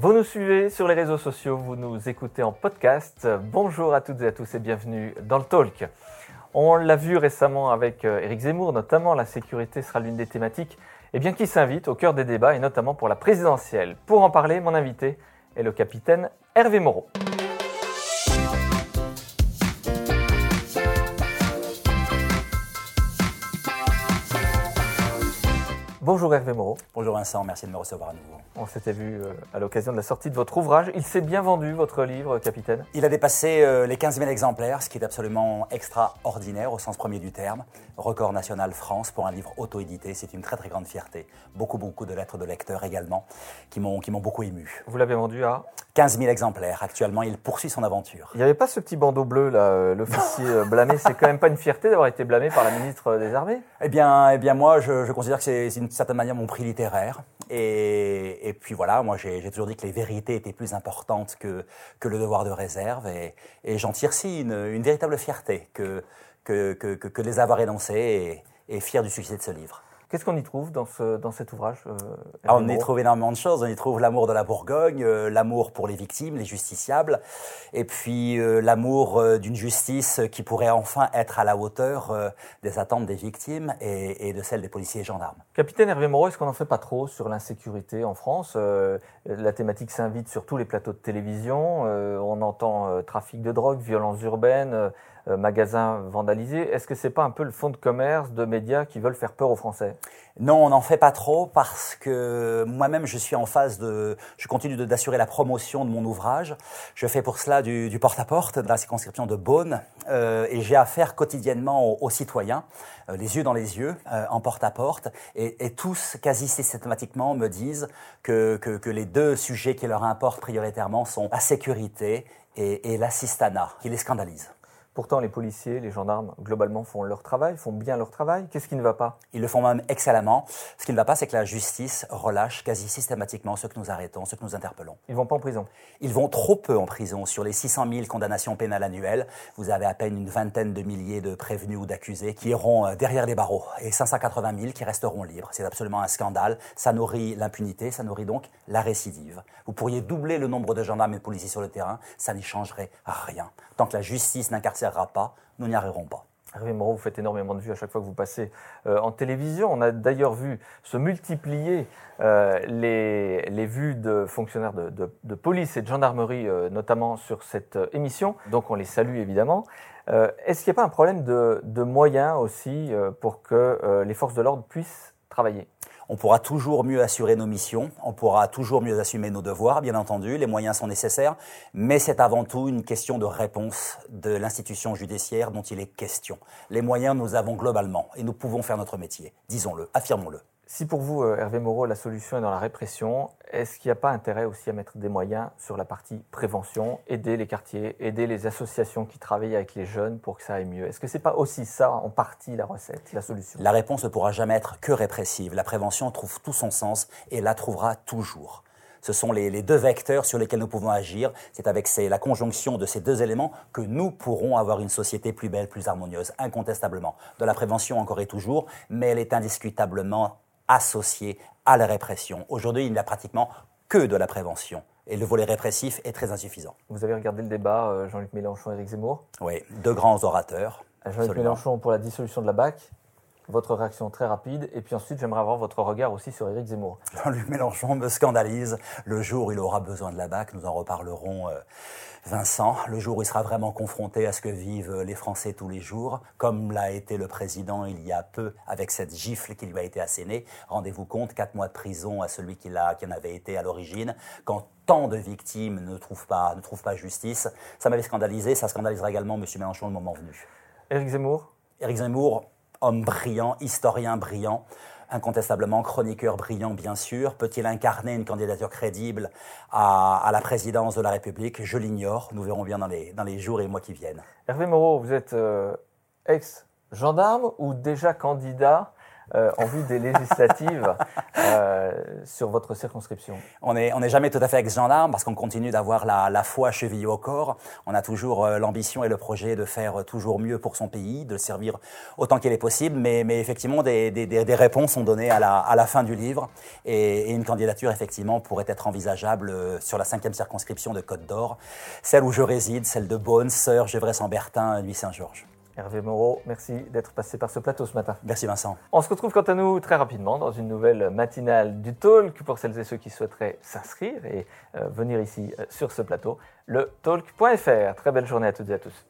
Vous nous suivez sur les réseaux sociaux, vous nous écoutez en podcast. Bonjour à toutes et à tous et bienvenue dans le Talk. On l'a vu récemment avec euh, Éric Zemmour, notamment la sécurité sera l'une des thématiques eh bien, qui s'invite au cœur des débats et notamment pour la présidentielle. Pour en parler, mon invité est le capitaine Hervé Moreau. Bonjour Hervé Moreau. Bonjour Vincent, merci de me recevoir à nouveau. On s'était vu euh, à l'occasion de la sortie de votre ouvrage. Il s'est bien vendu, votre livre, capitaine? Il a dépassé euh, les 15 000 exemplaires, ce qui est absolument extraordinaire au sens premier du terme. Record national France pour un livre auto-édité, c'est une très très grande fierté. Beaucoup beaucoup de lettres de lecteurs également, qui m'ont beaucoup ému. Vous l'avez vendu à 15 000 exemplaires. Actuellement, il poursuit son aventure. Il n'y avait pas ce petit bandeau bleu, là, euh, l'officier blâmé. C'est quand même pas une fierté d'avoir été blâmé par la ministre des Armées? Eh bien, eh bien moi, je, je considère que c'est une certaine manière mon prix littéraire. Et, et puis voilà, moi j'ai toujours dit que les vérités étaient plus importantes que, que le devoir de réserve. Et, j'en tire si une, véritable fierté que, que, que, que, de les avoir énoncés et, et fier du succès de ce livre. Qu'est-ce qu'on y trouve dans, ce, dans cet ouvrage euh, ah, On y trouve énormément de choses. On y trouve l'amour de la Bourgogne, euh, l'amour pour les victimes, les justiciables, et puis euh, l'amour d'une justice qui pourrait enfin être à la hauteur des attentes des victimes et, et, de celles des policiers et gendarmes. Capitaine Hervé Moreau, est-ce qu'on n'en fait pas trop sur l'insécurité en France La thématique s'invite sur tous les plateaux de télévision. on entend trafic de drogue, violence urbaine euh, magasins vandalisés. Est-ce que c'est pas un peu le fonds de commerce de médias qui veulent faire peur aux Français? Non, on n'en fait pas trop parce que moi-même je suis en phase de, je continue d'assurer la promotion de mon ouvrage. Je fais pour cela du, porte-à-porte dans la circonscription de Beaune euh, et j'ai affaire quotidiennement aux, citoyens, euh, les yeux dans les yeux, euh, en porte-à-porte, et, et, tous quasi systématiquement me disent que les deux sujets qui leur importent prioritairement sont la sécurité et, et l'assistanat, qui les scandalisent. Pourtant, les policiers, les gendarmes, globalement, font leur travail, font bien leur travail. Qu'est-ce qui ne va pas? Ils le font même excellemment. Ce qui ne va pas, c'est que la justice relâche quasi systématiquement ceux que nous arrêtons, ceux que nous interpellons. Ils vont pas en prison? Ils vont trop peu en prison. Sur les 600 000 condamnations pénales annuelles, vous avez à peine une vingtaine de milliers de prévenus ou d'accusés qui iront euh, derrière les barreaux et 580 000 qui resteront libres. C'est absolument un scandale. Ça nourrit l'impunité, ça nourrit donc la récidive. Vous pourriez doubler le nombre de gendarmes et de policiers sur le terrain, ça n'y changerait rien. Tant que la justice n'incarcère nous n'y arriverons pas. Hervé Moreau, vous faites énormément de vues à chaque fois que vous passez euh, en télévision. On a d'ailleurs vu se multiplier euh, les, les, vues de fonctionnaires de, de, police et de gendarmerie, euh, notamment sur cette émission. Donc on les salue évidemment. Est-ce qu'il n'y a pas un problème de, de moyens aussi pour que les forces de l'ordre puissent travailler? On pourra toujours mieux assurer nos missions, on pourra toujours mieux assumer nos devoirs, bien entendu, les moyens sont nécessaires, mais c'est avant tout une question de réponse de l'institution judiciaire dont il est question. Les moyens, nous avons globalement, et nous pouvons faire notre métier, disons-le, affirmons-le. Si pour vous, euh, Hervé Moreau, la solution est dans la répression, est-ce qu'il n'y a pas intérêt aussi à mettre des moyens sur la partie prévention, aider les quartiers, aider les associations qui travaillent avec les jeunes pour que ça aille mieux? Est-ce que ce n'est pas aussi ça, en partie, la recette, la solution? La réponse ne pourra jamais être que répressive. La prévention trouve tout son sens et la trouvera toujours. Ce sont les, deux vecteurs sur lesquels nous pouvons agir. C'est avec la conjonction de ces deux éléments que nous pourrons avoir une société plus belle, plus harmonieuse, incontestablement. De la prévention encore et toujours, mais elle est indiscutablement associé à la répression. Aujourd'hui, il n'y a pratiquement que de la prévention. Et le volet répressif est très insuffisant. Vous avez regardé le débat euh, Jean-Luc Mélenchon et Éric Zemmour? Oui, deux grands orateurs. Jean-Luc Mélenchon pour la dissolution de la BAC. Votre réaction très rapide. Et puis ensuite, j'aimerais avoir votre regard aussi sur Éric Zemmour. Jean-Luc Mélenchon me scandalise. Le jour où il aura besoin de la BAC, nous en reparlerons. Euh, Vincent, le jour où il sera vraiment confronté à ce que vivent les Français tous les jours, comme l'a été le président il y a peu avec cette gifle qui lui a été assénée. Rendez-vous compte, quatre mois de prison à celui qui, qui en avait été à l'origine, quand tant de victimes ne trouvent pas, ne trouvent pas justice. Ça m'avait scandalisé, ça scandalisera également M. Mélenchon le moment venu. Éric Zemmour? Éric Zemmour, homme brillant, historien brillant, incontestablement chroniqueur brillant, bien sûr. Peut-il incarner une candidature crédible à, la présidence de la République? Je l'ignore. Nous verrons bien dans les, dans les jours et mois qui viennent. Hervé Moreau, vous êtes euh, ex-gendarme ou déjà candidat euh, en vue des législatives euh, sur votre circonscription On n'est on est jamais tout à fait ex-gendarme parce qu'on continue d'avoir la, la foi chevillée au corps. On a toujours euh, l'ambition et le projet de faire toujours mieux pour son pays, de le servir autant qu'il est possible. Mais, mais effectivement, des, des, des, réponses sont données à la, à la fin du livre et, une candidature, effectivement, pourrait être envisageable sur la cinquième circonscription de Côte d'Or, celle où je réside, celle de Beaune, Sœur, Gévrey-Saint-Bertin, Nuit-Saint-Georges. Hervé Moreau, merci d'être passé par ce plateau ce matin. Merci Vincent. On se retrouve quant à nous très rapidement dans une nouvelle matinale du Talk pour celles et ceux qui souhaiteraient s'inscrire et euh, venir ici euh, sur ce plateau, le talk.fr. Très belle journée à toutes et à tous.